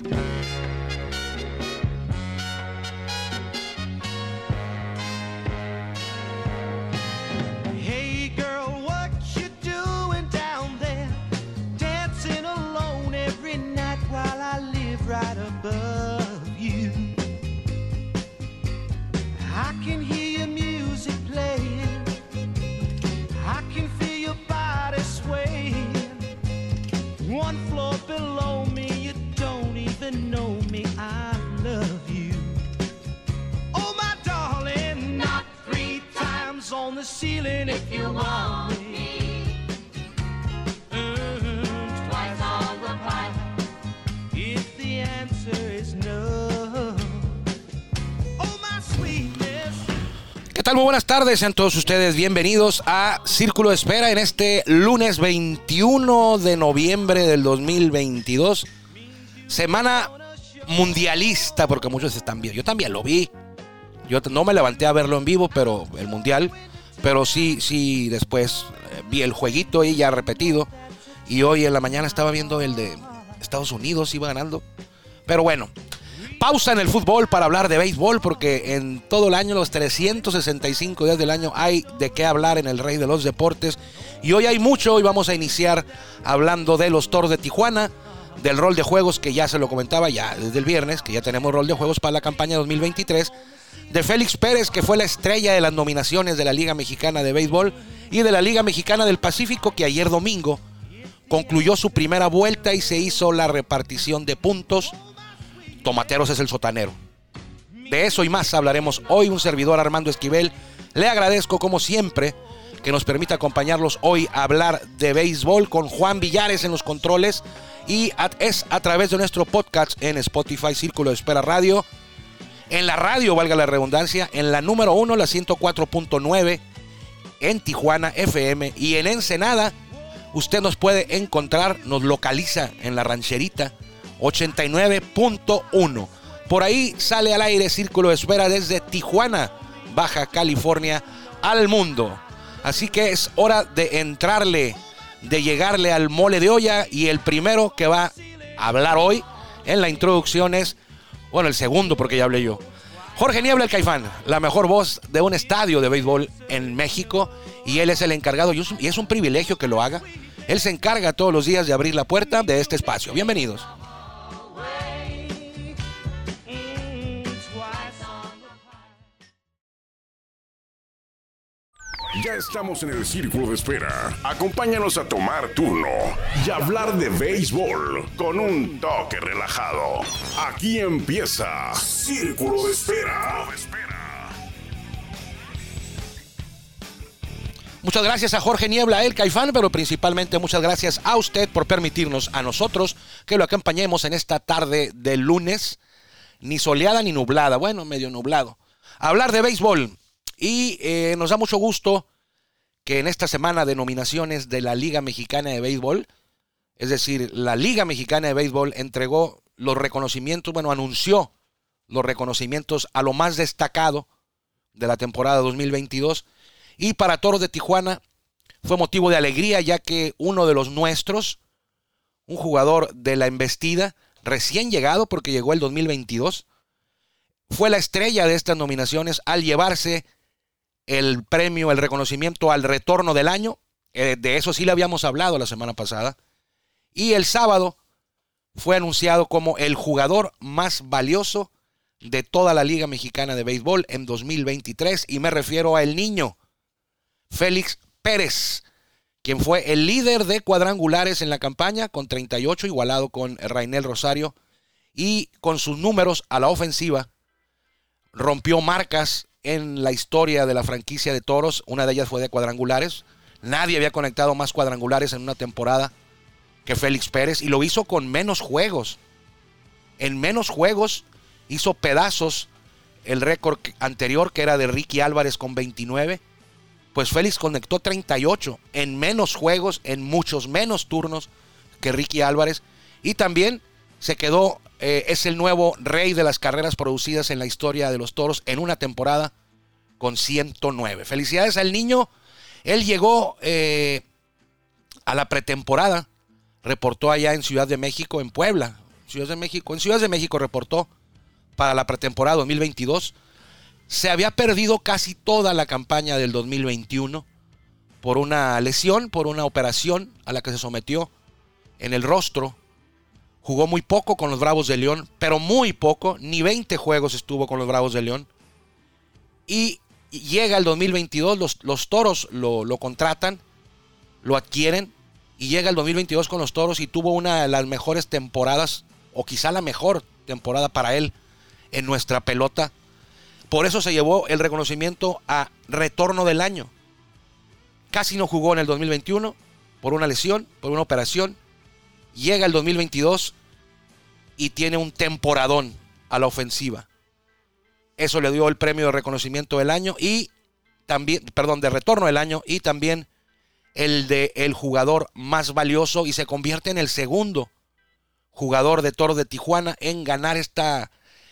Yeah. I love you. Oh, my three times on the if you want me. ¿Qué tal? Muy buenas tardes, sean todos ustedes bienvenidos a Círculo de Espera en este lunes 21 de noviembre del 2022. Semana mundialista, porque muchos están viendo. Yo también lo vi. Yo no me levanté a verlo en vivo, pero el mundial. Pero sí, sí, después eh, vi el jueguito ahí ya repetido. Y hoy en la mañana estaba viendo el de Estados Unidos, iba ganando. Pero bueno, pausa en el fútbol para hablar de béisbol, porque en todo el año, los 365 días del año, hay de qué hablar en el Rey de los Deportes. Y hoy hay mucho, hoy vamos a iniciar hablando de los Toros de Tijuana, del rol de juegos que ya se lo comentaba ya desde el viernes, que ya tenemos rol de juegos para la campaña 2023, de Félix Pérez, que fue la estrella de las nominaciones de la Liga Mexicana de Béisbol y de la Liga Mexicana del Pacífico, que ayer domingo concluyó su primera vuelta y se hizo la repartición de puntos. Tomateros es el sotanero. De eso y más hablaremos hoy. Un servidor Armando Esquivel. Le agradezco como siempre que nos permita acompañarlos hoy a hablar de béisbol con Juan Villares en los controles y es a través de nuestro podcast en Spotify Círculo de Espera Radio. En la radio, valga la redundancia, en la número uno, la 104.9, en Tijuana FM y en Ensenada. Usted nos puede encontrar, nos localiza en la rancherita 89.1. Por ahí sale al aire Círculo de Espera desde Tijuana, Baja California, al mundo. Así que es hora de entrarle, de llegarle al mole de olla y el primero que va a hablar hoy en la introducción es, bueno, el segundo porque ya hablé yo. Jorge Niebla el Caifán, la mejor voz de un estadio de béisbol en México y él es el encargado y es un- privilegio que lo haga. Él se encarga todos los días de abrir la puerta de este espacio. Bienvenidos. Ya estamos en el círculo de espera. Acompáñanos a tomar turno y hablar de béisbol con un toque relajado. Aquí empieza Círculo de Espera. Muchas gracias a Jorge Niebla, el Caifán, pero principalmente muchas gracias a usted por permitirnos a nosotros que lo acompañemos en esta tarde de lunes, ni soleada ni nublada, bueno, medio nublado. Hablar de béisbol. Y eh, nos da mucho gusto que en esta semana de nominaciones de la Liga Mexicana de Béisbol, es decir, la Liga Mexicana de Béisbol entregó los reconocimientos, bueno, anunció los reconocimientos a lo más destacado de la temporada 2022. Y para Toros de Tijuana fue motivo de alegría ya que uno de los nuestros, un jugador de la embestida, recién llegado porque llegó el 2022, fue la estrella de estas nominaciones al llevarse el premio, el reconocimiento al retorno del año. Eh, de eso sí le habíamos hablado la semana pasada. Y el sábado fue anunciado como el jugador más valioso de toda la Liga Mexicana de Béisbol en 2023. Y me refiero a el niño, Félix Pérez, quien fue el líder de cuadrangulares en la campaña con 38, igualado con Rainel Rosario. Y con sus números a la ofensiva, rompió marcas en la historia de la franquicia de toros. Una de ellas fue de cuadrangulares. Nadie había conectado más cuadrangulares en una temporada que Félix Pérez y lo hizo con menos juegos. En menos juegos hizo pedazos el récord anterior que era de Ricky Álvarez con 29. Pues Félix conectó 38 en menos juegos, en muchos menos turnos que Ricky Álvarez. Y también se quedó, eh, es el nuevo rey de las carreras producidas en la historia de los toros en una temporada con 109. Felicidades al niño. Él llegó eh, a la pretemporada, reportó allá en Ciudad de México, en Puebla, Ciudad de México. En Ciudad de México reportó para la pretemporada 2022. Se había perdido casi toda la campaña del 2021 por una lesión, por una operación a la que se sometió en el rostro. Jugó muy poco con los Bravos de León, pero muy poco, ni 20 juegos estuvo con los Bravos de León. Y llega el 2022, los, los Toros lo, lo contratan, lo adquieren, y llega el 2022 con los Toros y tuvo una de las mejores temporadas, o quizá la mejor temporada para él en nuestra pelota. Por eso se llevó el reconocimiento a retorno del año. Casi no jugó en el 2021 por una lesión, por una operación. Llega el 2022 y tiene un temporadón a la ofensiva. Eso le dio el premio de reconocimiento del año y también, perdón, de retorno del año y también el de el jugador más valioso y se convierte en el segundo jugador de Toro de Tijuana en ganar esta,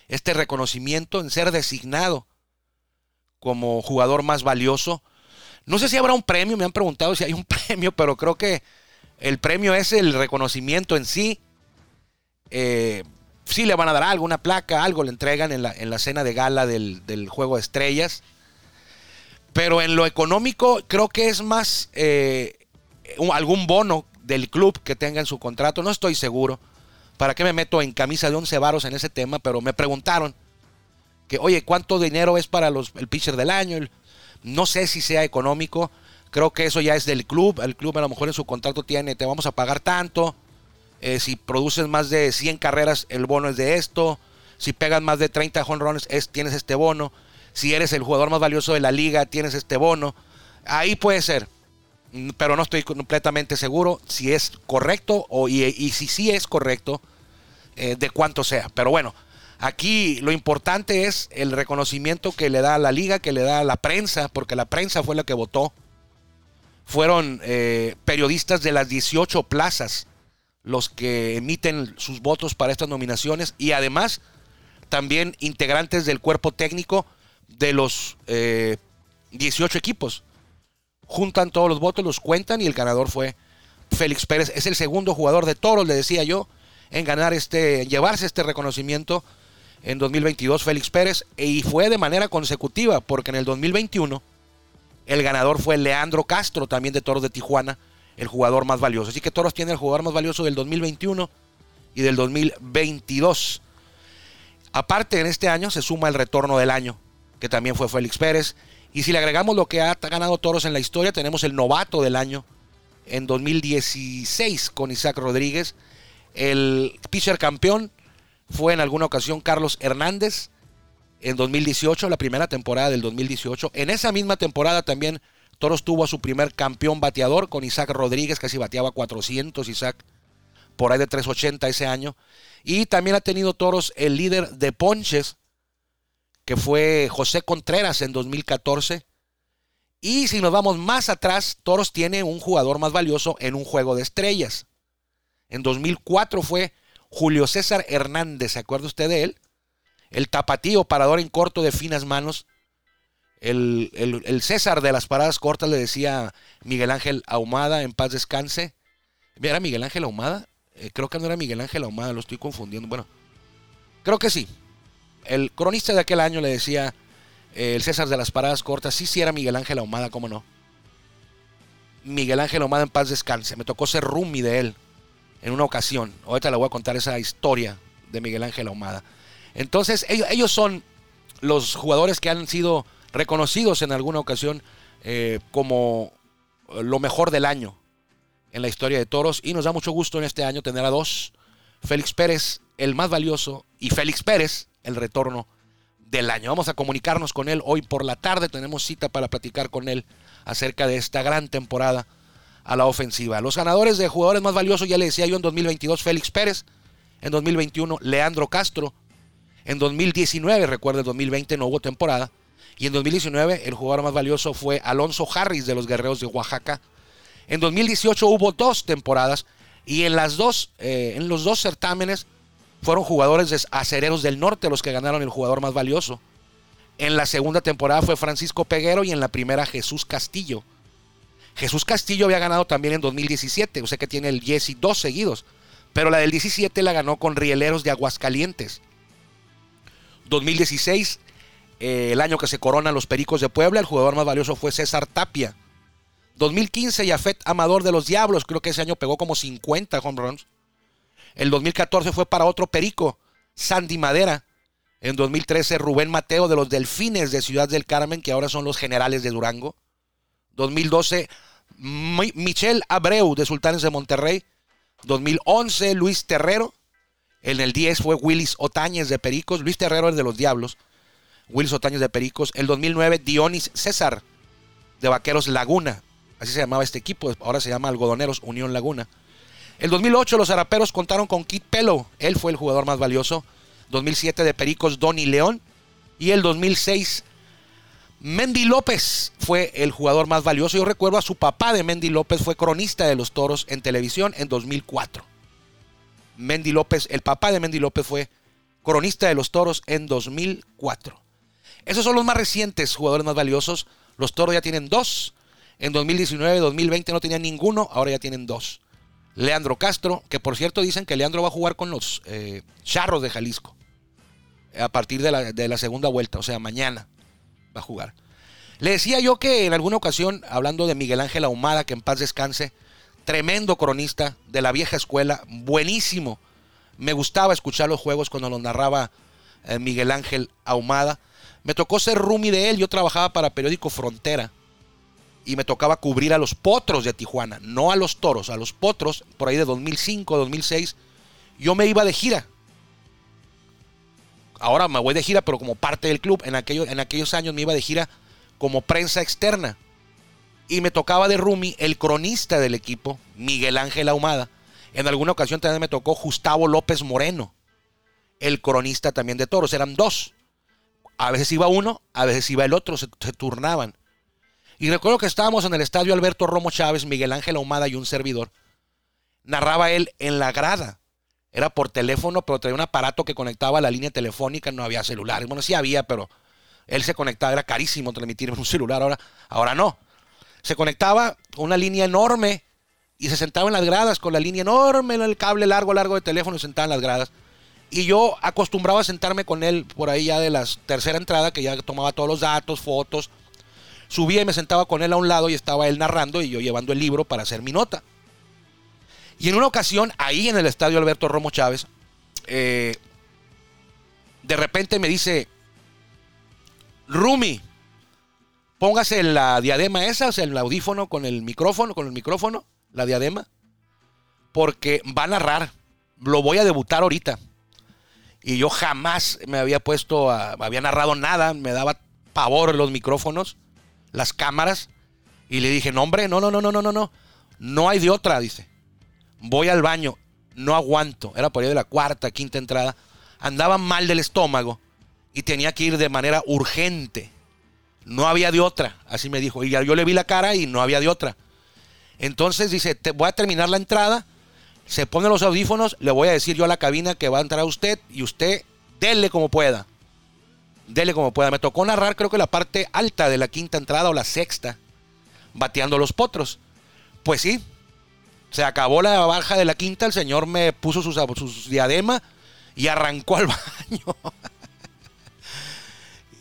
este reconocimiento, en ser designado como jugador más valioso. No sé si habrá un premio, me han preguntado si hay un premio, pero creo que el premio es el reconocimiento en sí. Eh, sí le van a dar algo, una placa, algo le entregan en la, en la cena de gala del, del Juego de Estrellas. Pero en lo económico creo que es más eh, algún bono del club que tenga en su contrato. No estoy seguro. ¿Para qué me meto en camisa de 11 varos en ese tema? Pero me preguntaron que, oye, ¿cuánto dinero es para los, el pitcher del año? no sé si sea económico. Creo que eso ya es del club. El club a lo mejor en su contrato tiene, te vamos a pagar tanto. Eh, si produces más de 100 carreras, el bono es de esto. Si pegas más de 30 jonrones, es, tienes este bono si eres el jugador más valioso de la liga, tienes este bono. Ahí puede ser, mm, pero no estoy completamente seguro si es correcto o, y, si sí es correcto, eh, de cuánto sea. Pero bueno, aquí lo importante es el reconocimiento que le da a la liga, que le da a la prensa, porque la prensa fue la que votó. Fueron eh, periodistas de las 18 plazas los que emiten sus votos para estas nominaciones y además también integrantes del cuerpo técnico de los 18 eh, equipos. Juntan todos los votos, los cuentan y el ganador fue Félix Pérez. Es el segundo jugador de toros, le decía yo, en ganar este, llevarse este reconocimiento en 2022, Félix Pérez. Y fue de manera consecutiva, porque en el 2021 el ganador fue Leandro Castro, también de Toros de Tijuana, el jugador más valioso. Así que Toros tiene el jugador más valioso del 2021 y del 2022. Aparte, en este año se suma el retorno del año que también fue Félix Pérez. Y si le agregamos lo que ha ganado toros en la historia, tenemos el novato del año en 2016 con Isaac Rodríguez. El pitcher campeón fue en alguna ocasión Carlos Hernández en 2018, la primera temporada del 2018. En esa misma temporada también Toros tuvo a su primer campeón bateador con Isaac Rodríguez, casi bateaba 400 Isaac, por ahí de 380 ese año. Y también ha tenido Toros el líder de ponches que fue José Contreras en 2014. Y si nos vamos más atrás, Toros tiene un jugador más valioso en un juego de estrellas. En 2004 fue Julio César Hernández, ¿se acuerda usted de él? El tapatío, parador en corto de finas manos. El, César de las paradas cortas le decía Miguel Ángel Ahumada, en paz descanse. ¿Era Miguel Ángel Ahumada? Eh, creo que no era Miguel Ángel Ahumada, lo estoy confundiendo. Bueno, creo que sí el cronista de aquel año le decía, eh, el César de las paradas cortas, sí, sí era Miguel Ángel Ahumada, cómo no. Miguel Ángel Ahumada en paz descanse. Me tocó ser roomie de él en una ocasión. Ahorita le voy a contar esa historia de Miguel Ángel Ahumada. Entonces, ellos, son los jugadores que han sido reconocidos en alguna ocasión eh, como lo mejor del año en la historia de toros. Y nos da mucho gusto en este año tener a dos. Félix Pérez, el más valioso, y Félix Pérez, el retorno del año. Vamos a comunicarnos con él hoy por la tarde. Tenemos cita para platicar con él acerca de esta gran temporada a la ofensiva. Los ganadores de jugadores más valiosos, ya le decía yo en 2022, Félix Pérez. En 2021, Leandro Castro. En 2019, recuerda, en 2020 no hubo temporada. Y en 2019, el jugador más valioso fue Alonso Harris de los Guerreros de Oaxaca. En 2018 hubo dos temporadas. Y en, las dos, eh, en los dos certámenes, fueron jugadores de Acereros del Norte los que ganaron el jugador más valioso. En la segunda temporada fue Francisco Peguero y en la primera Jesús Castillo. Jesús Castillo había ganado también en 2017, o sea que tiene el Jesse dos seguidos. Pero la del 17 la ganó con Rieleros de Aguascalientes. 2016, eh, el año que se coronan los Pericos de Puebla, el jugador más valioso fue César Tapia. 2015, Yafet Amador de los Diablos, creo que ese año pegó como 50 home runs. El 2014 fue para otro Perico, Sandy Madera. En 2013, Rubén Mateo de los Delfines de Ciudad del Carmen, que ahora son los Generales de Durango. 2012, Michelle Abreu de Sultanes de Monterrey. 2011, Luis Terrero. En el 10 fue Willis Otañez de Pericos. Luis Terrero es de los Diablos. Willis Otañez de Pericos. El 2009, Dionis César de Vaqueros Laguna. Así se llamaba este equipo. Ahora se llama Algodoneros Unión Laguna. El 2008 los Araperos contaron con Kit Pelo. Él fue el jugador más valioso. 2007 de Pericos, Donny León. Y el 2006 Mendy López fue el jugador más valioso. Yo recuerdo a su papá de Mendy López, fue cronista de los toros en televisión en 2004. Mendy López, el papá de Mendy López fue cronista de los toros en 2004. Esos son los más recientes jugadores más valiosos. Los toros ya tienen dos. En 2019, 2020 no tenían ninguno, ahora ya tienen dos. Leandro Castro, que por cierto dicen que Leandro va a jugar con los eh, Charros de Jalisco a partir de la segunda vuelta, o sea, mañana va a jugar. Le decía yo que en alguna ocasión, hablando de Miguel Ángel Ahumada, que en paz descanse, tremendo cronista de la vieja escuela, buenísimo. Me gustaba escuchar los juegos cuando los narraba eh, Miguel Ángel Ahumada. Me tocó ser roomie de él, yo trabajaba para Periódico Frontera y me tocaba cubrir a los potros de Tijuana, no a los toros, a los potros, por ahí de 2005, 2006. Yo me iba de gira ahora me voy de gira, pero como parte del club. En, en aquellos años me iba de gira como prensa externa. Y me tocaba de Rumi el cronista del equipo, Miguel Ángel Ahumada. En alguna ocasión también me tocó Gustavo López Moreno, el cronista también de toros. Eran dos. A veces iba uno, a veces iba el otro, se, turnaban. Y recuerdo que estábamos en el estadio Alberto Romo Chávez, Miguel Ángel Ahumada y un servidor. Narraba él en la grada era por teléfono, pero traía un aparato que conectaba a la línea telefónica, no había celulares. Bueno, sí había, pero él se conectaba, era carísimo transmitir en un celular, ahora, ahora no. Se conectaba una línea enorme y se sentaba en las gradas con la línea enorme, el cable largo, largo de teléfono y sentaba en las gradas. Y yo acostumbraba a sentarme con él por ahí ya de la tercera entrada, que ya tomaba todos los datos, fotos. Subía y me sentaba con él a un lado y estaba él narrando y yo llevando el libro para hacer mi nota. Y en una ocasión, ahí en el estadio Alberto Romo Chávez, eh, de repente me dice, Rumi, póngase la diadema esa, o sea, el audífono con el micrófono, con el micrófono, la diadema, porque va a narrar. Lo voy a debutar ahorita. Y yo jamás me había puesto, a, había narrado nada, me daba pavor los micrófonos, las cámaras. Y le dije, no, hombre, no, no, no, no, no, no, no. No hay de otra, dice. Voy al baño, no aguanto. Era por ahí de la cuarta, quinta entrada. Andaba mal del estómago y tenía que ir de manera urgente no había de otra, así me dijo. Y yo le vi la cara y no había de otra. Entonces dice, voy a terminar la entrada, se pone los audífonos, le voy a decir yo a la cabina que va a entrar usted y usted dele como pueda. Dele como pueda. Me tocó narrar creo que la parte alta de la quinta entrada o la sexta, bateando los potros. Pues sí, se acabó la baja de la quinta, el señor me puso sus, sus diadema y arrancó al baño.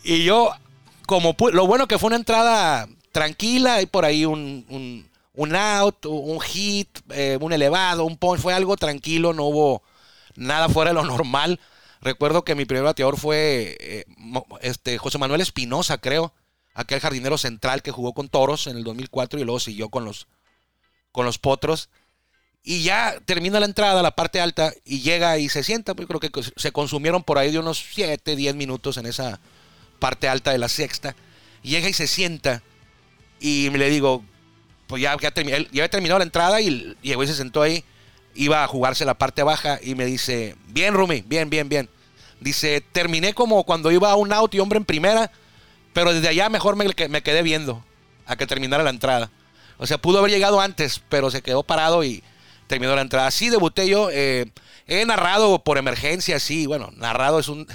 y yo, como lo bueno que fue una entrada tranquila, hay por ahí un, un, out, un hit, eh, un elevado, un punch, fue algo tranquilo, no hubo nada fuera de lo normal. Recuerdo que mi primer bateador fue eh, este, José Manuel Espinosa, creo, aquel jardinero central que jugó con Toros en el 2004 y luego siguió con los, con los Potros. Y ya termina la entrada, la parte alta, y llega y se sienta. Pues creo que se consumieron por ahí de unos 7, 10 minutos en esa parte alta de la sexta. llega y se sienta. Y le digo, pues ya, ya, ya había terminado la entrada y llegó y se sentó ahí. Iba a jugarse la parte baja y me dice, bien, Rumi, bien, bien, bien. Dice, terminé como cuando iba a un auto y hombre en primera, pero desde allá mejor me, me quedé viendo a que terminara la entrada. O sea, pudo haber llegado antes, pero se quedó parado y, terminó la entrada. Sí, debuté yo. Eh, he narrado por emergencia, sí. Bueno, narrado es un.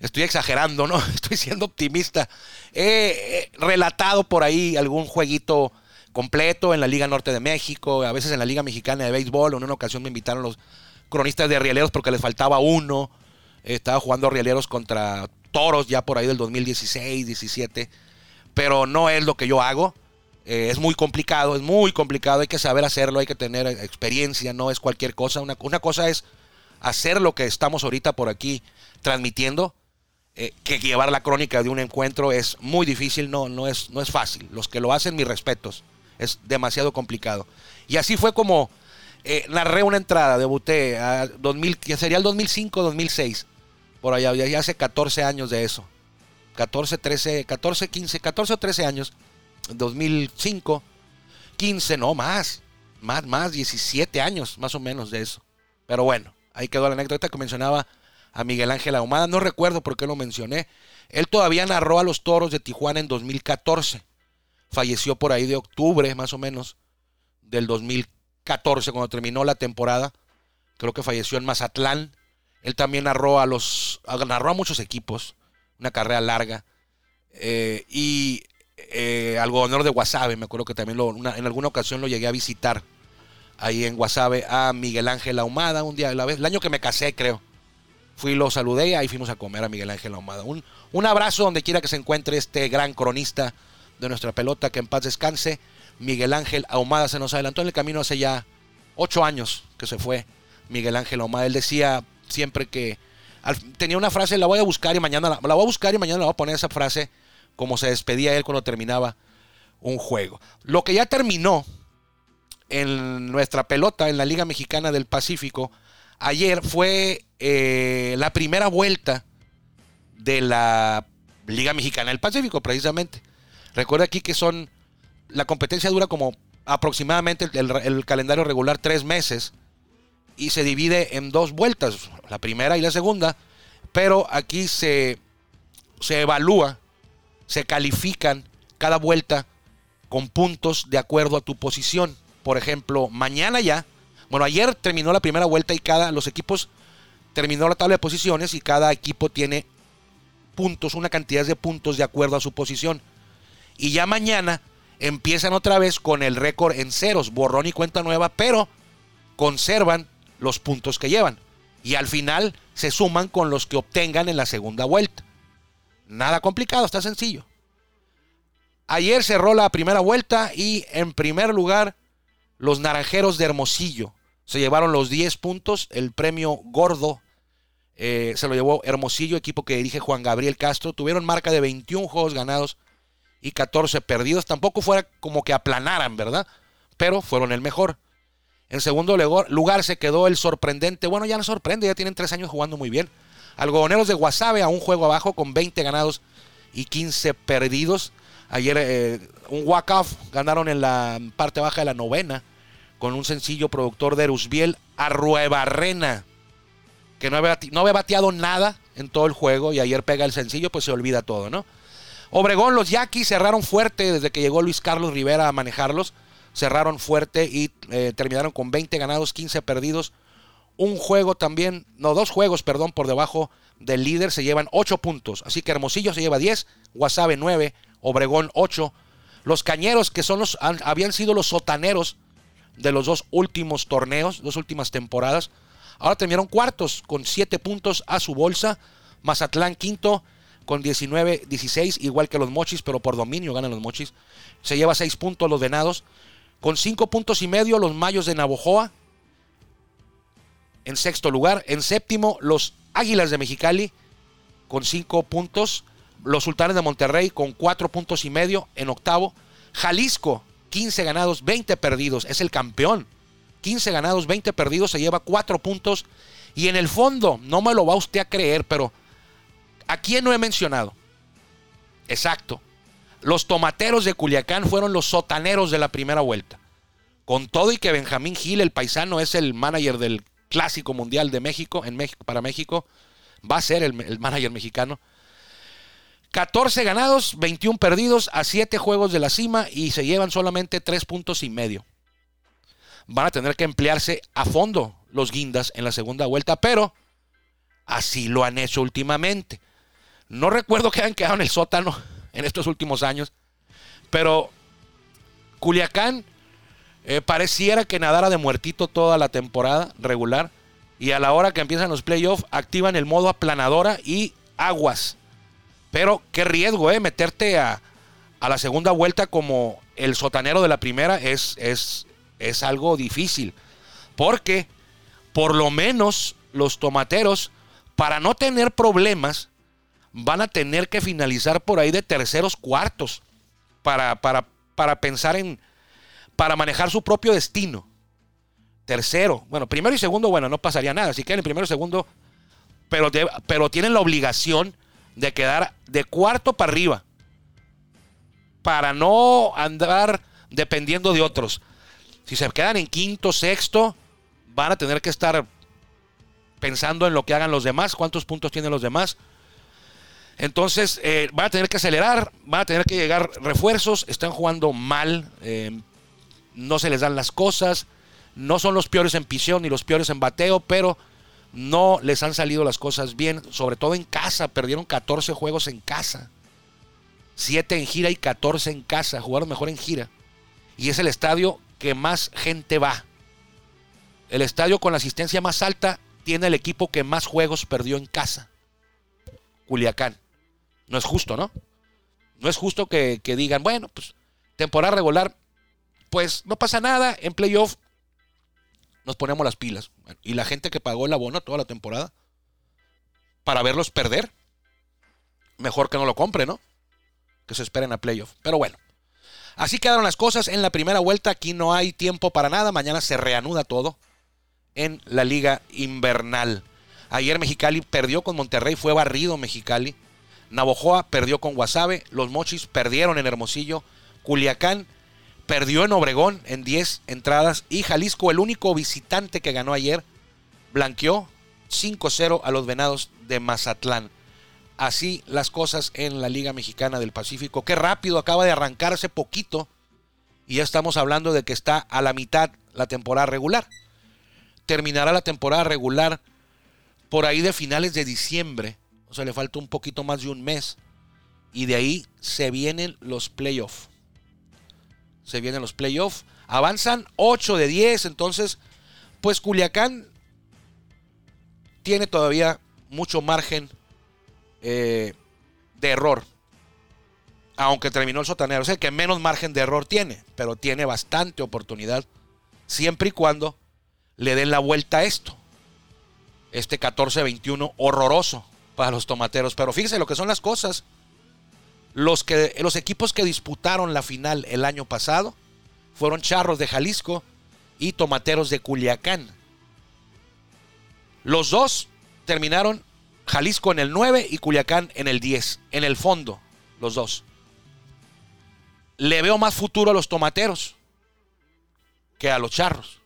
Estoy exagerando, ¿no? Estoy siendo optimista. He, relatado por ahí algún jueguito completo en la Liga Norte de México, a veces en la Liga Mexicana de Béisbol. En una ocasión me invitaron los cronistas de rieleros porque les faltaba uno. Estaba jugando rieleros contra toros ya por ahí del 2016, 17. Pero no es lo que yo hago. Eh, es muy complicado, es muy complicado. Hay que saber hacerlo, hay que tener experiencia, no es cualquier cosa. Una, una cosa es hacer lo que estamos ahorita por aquí transmitiendo. Eh, que llevar la crónica de un encuentro es muy difícil, no, no, es, no es fácil. Los que lo hacen, mis respetos. Es demasiado complicado. Y así fue como eh, narré una entrada, debuté a 2000, que sería el 2005, 2006. Por allá, ya, hace 14 años de eso. 14, 13, 14, 15, 14 o 13 años. 2005, 15, no más. Más, más, 17 años más o menos de eso. Pero bueno, ahí quedó la anécdota que mencionaba a Miguel Ángel Ahumada. No recuerdo por qué lo mencioné. Él todavía narró a los toros de Tijuana en 2014. Falleció por ahí de octubre, más o menos, del 2014, cuando terminó la temporada. Creo que falleció en Mazatlán. Él también narró a los. narró a muchos equipos. Una carrera larga. Eh, y eh, al gobernador de Guasave, me acuerdo que también lo, en alguna ocasión lo llegué a visitar ahí en Guasave a Miguel Ángel Ahumada un día de la vez, el año que me casé creo. Fui, lo saludé y ahí fuimos a comer a Miguel Ángel Ahumada. Un, un abrazo donde quiera que se encuentre este gran cronista de nuestra pelota, que en paz descanse. Miguel Ángel Ahumada se nos adelantó en el camino hace ya ocho años que se fue Miguel Ángel Ahumada. Él decía siempre que tenía una frase, la voy a buscar y mañana la, la voy a buscar y mañana la voy a poner esa frase como se despedía él cuando terminaba un juego. Lo que ya terminó en nuestra pelota en la Liga Mexicana del Pacífico ayer fue eh, la primera vuelta de la Liga Mexicana del Pacífico, precisamente. Recuerda aquí que son. La competencia dura como aproximadamente el, el calendario regular tres meses y se divide en dos vueltas, la primera y la segunda, pero aquí se, se evalúa, se califican cada vuelta con puntos de acuerdo a tu posición. Por ejemplo, mañana ya, bueno, ayer terminó la primera vuelta y cada, los equipos terminó la tabla de posiciones y cada equipo tiene puntos, una cantidad de puntos de acuerdo a su posición. Y ya mañana empiezan otra vez con el récord en ceros, borrón y cuenta nueva, pero conservan los puntos que llevan. Y al final se suman con los que obtengan en la segunda vuelta. Nada complicado, está sencillo. Ayer cerró la primera vuelta y en primer lugar los Naranjeros de Hermosillo se llevaron los 10 puntos, el premio gordo eh, se lo llevó Hermosillo, equipo que dirige Juan Gabriel Castro. Tuvieron marca de 21 juegos ganados y 14 perdidos. Tampoco fuera como que aplanaran, ¿verdad? Pero fueron el mejor. En segundo lugar, se quedó el sorprendente. Bueno, ya no sorprende, ya tienen tres años jugando muy bien. Algodoneros de Guasave a un juego abajo con 20 ganados y 15 perdidos. Ayer eh, un walk-off ganaron en la parte baja de la novena con un sencillo productor de Erusbiel a Ruebarrena, que no había, no había bateado nada en todo el juego y ayer pega el sencillo, pues se olvida todo, ¿no? Obregón, los Yaquis cerraron fuerte desde que llegó Luis Carlos Rivera a manejarlos. Cerraron fuerte y eh, terminaron con 20 ganados, 15 perdidos. Un juego también, no, dos juegos, perdón, por debajo del líder. Se llevan 8 puntos. Así que Hermosillo se lleva 10, Guasave 9, Obregón 8. Los Cañeros, que son los, habían sido los sotaneros de los dos últimos torneos, dos últimas temporadas. Ahora terminaron cuartos con 7 puntos a su bolsa. Mazatlán quinto con 19-16, igual que los Mochis, pero por dominio ganan los Mochis. Se lleva 6 puntos los Venados. Con 5 puntos y medio los Mayos de Navojoa. En sexto lugar. En séptimo los Águilas de Mexicali con 5 puntos. Los Sultanes de Monterrey con 4 puntos y medio en octavo. Jalisco, 15 ganados, 20 perdidos. Es el campeón. 15 ganados, 20 perdidos. Se lleva 4 puntos. Y en el fondo, no me lo va usted a creer, pero ¿a quién no he mencionado? Exacto. Los tomateros de Culiacán fueron los sotaneros de la primera vuelta. Con todo y que Benjamín Gil, el paisano, es el manager del Clásico Mundial de México, en México, para México, va a ser el, el manager mexicano. 14 ganados, 21 perdidos a 7 juegos de la cima y se llevan solamente 3 puntos y medio. Van a tener que emplearse a fondo los guindas en la segunda vuelta, pero así lo han hecho últimamente. No recuerdo que hayan quedado en el sótano en estos últimos años, pero Culiacán eh, pareciera que nadara de muertito toda la temporada regular Y a la hora que empiezan los playoffs, activan el modo aplanadora y aguas. Pero qué riesgo, ¿eh? Meterte a, a la segunda vuelta como el sotanero de la primera es, es, es algo difícil. Porque por lo menos los tomateros, para no tener problemas, van a tener que finalizar por ahí de terceros cuartos para, para, para pensar en, para manejar su propio destino. Tercero, bueno, primero y segundo, bueno, no pasaría nada. Si quedan en primero y segundo, pero, pero tienen la obligación de quedar de cuarto para arriba. Para no andar dependiendo de otros. Si se quedan en quinto, sexto, van a tener que estar pensando en lo que hagan los demás, cuántos puntos tienen los demás. Entonces, eh, van a tener que acelerar, van a tener que llegar refuerzos, están jugando mal, eh, no se les dan las cosas, no son los peores en pisión ni los peores en bateo, pero no les han salido las cosas bien, sobre todo en casa, perdieron 14 juegos en casa, 7 en gira y 14 en casa, jugaron mejor en gira. Y es el estadio que más gente va. El estadio con la asistencia más alta tiene el equipo que más juegos perdió en casa. Culiacán. No es justo, ¿no? No es justo que, digan, bueno, pues temporada regular, pues no pasa nada, en playoff nos ponemos las pilas. Y la gente que pagó el abono toda la temporada para verlos perder, mejor que no lo compre, ¿no? Que se esperen a playoff. Pero bueno, así quedaron las cosas en la primera vuelta. Aquí no hay tiempo para nada. Mañana se reanuda todo en la liga invernal. Ayer Mexicali perdió con Monterrey, fue barrido Mexicali. Navojoa perdió con Guasave, los Mochis perdieron en Hermosillo, Culiacán perdió en Obregón en 10 entradas y Jalisco, el único visitante que ganó ayer, blanqueó 5-0 a los Venados de Mazatlán. Así las cosas en la Liga Mexicana del Pacífico. Qué rápido acaba de arrancarse poquito y ya estamos hablando de que está a la mitad la temporada regular. Terminará la temporada regular por ahí de finales de diciembre o sea, le falta un poquito más de un mes. Y de ahí se vienen los playoffs. Se vienen los playoffs. Avanzan 8 de 10. Entonces, pues Culiacán tiene todavía mucho margen eh, de error. Aunque terminó el sotanero. O sea, que menos margen de error tiene. Pero tiene bastante oportunidad. Siempre y cuando le den la vuelta a esto. Este 14-21 horroroso para los tomateros. Pero fíjense lo que son las cosas. Los, que, los equipos que disputaron la final el año pasado fueron Charros de Jalisco y Tomateros de Culiacán. Los dos terminaron Jalisco en el 9 y Culiacán en el 10. En el fondo, los dos. Le veo más futuro a los tomateros que a los charros.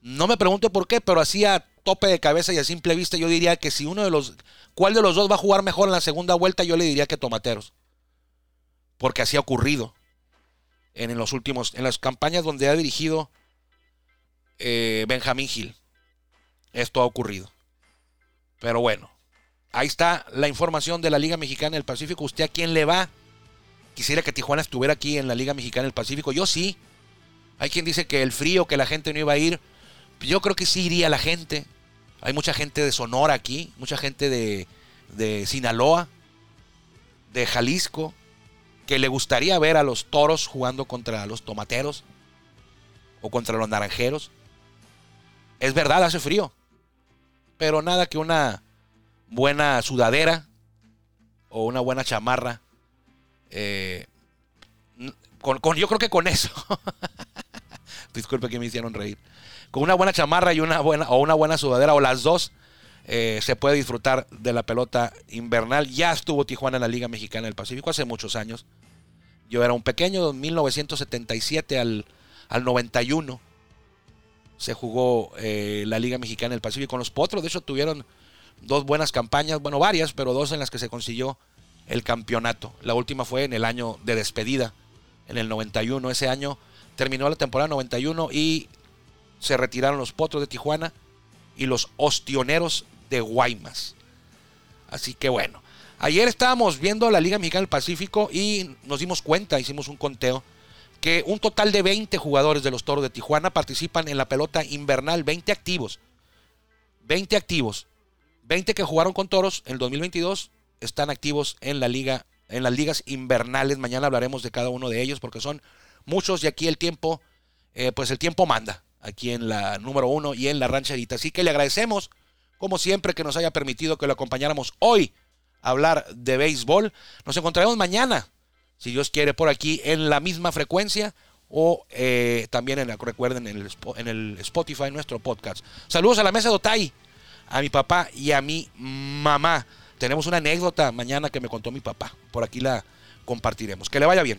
No me pregunte por qué, pero hacía tope de cabeza y a simple vista yo diría que si uno de los, ¿cuál de los dos va a jugar mejor en la segunda vuelta? Yo le diría que Tomateros. Porque así ha ocurrido en, los últimos, en las campañas donde ha dirigido eh, Benjamín Gil. Esto ha ocurrido. Pero bueno, ahí está la información de la Liga Mexicana del Pacífico. ¿Usted a quién le va? Quisiera que Tijuana estuviera aquí en la Liga Mexicana del Pacífico. Yo sí. Hay quien dice que el frío, que la gente no iba a ir. Yo creo que sí iría la gente. Hay mucha gente de Sonora aquí, mucha gente de, de Sinaloa, de Jalisco, que le gustaría ver a los toros jugando contra los tomateros o contra los naranjeros. Es verdad, hace frío. Pero nada que una buena sudadera o una buena chamarra. Eh, con, yo creo que con eso. Disculpe que me hicieron reír con una buena chamarra y una buena, o una buena sudadera, o las dos, eh, se puede disfrutar de la pelota invernal. Ya estuvo Tijuana en la Liga Mexicana del Pacífico hace muchos años. Yo era un pequeño, de 1977 al, al 91 se jugó eh, la Liga Mexicana del Pacífico con los Potros. De hecho, tuvieron dos buenas campañas, bueno, varias, pero dos en las que se consiguió el campeonato. La última fue en el año de despedida, en el 91. Ese año terminó la temporada 91 y se retiraron los Potros de Tijuana y los Ostioneros de Guaymas. Así que bueno, ayer estábamos viendo la Liga Mexicana del Pacífico y nos dimos cuenta, hicimos un conteo, que un total de 20 jugadores de los Toros de Tijuana participan en la pelota invernal, 20 activos. 20 activos. 20 que jugaron con Toros en el 2022 están activos en la liga, en las ligas invernales. Mañana hablaremos de cada uno de ellos porque son muchos y aquí el tiempo, eh, pues el tiempo manda aquí en la número uno y en la rancherita. Así que le agradecemos, como siempre, que nos haya permitido que lo acompañáramos hoy a hablar de béisbol. Nos encontraremos mañana, si Dios quiere, por aquí en la misma frecuencia o eh, también en, recuerden en el, en el Spotify nuestro podcast. Saludos a la mesa de Otay, a mi papá y a mi mamá. Tenemos una anécdota mañana que me contó mi papá. Por aquí la compartiremos. Que le vaya bien.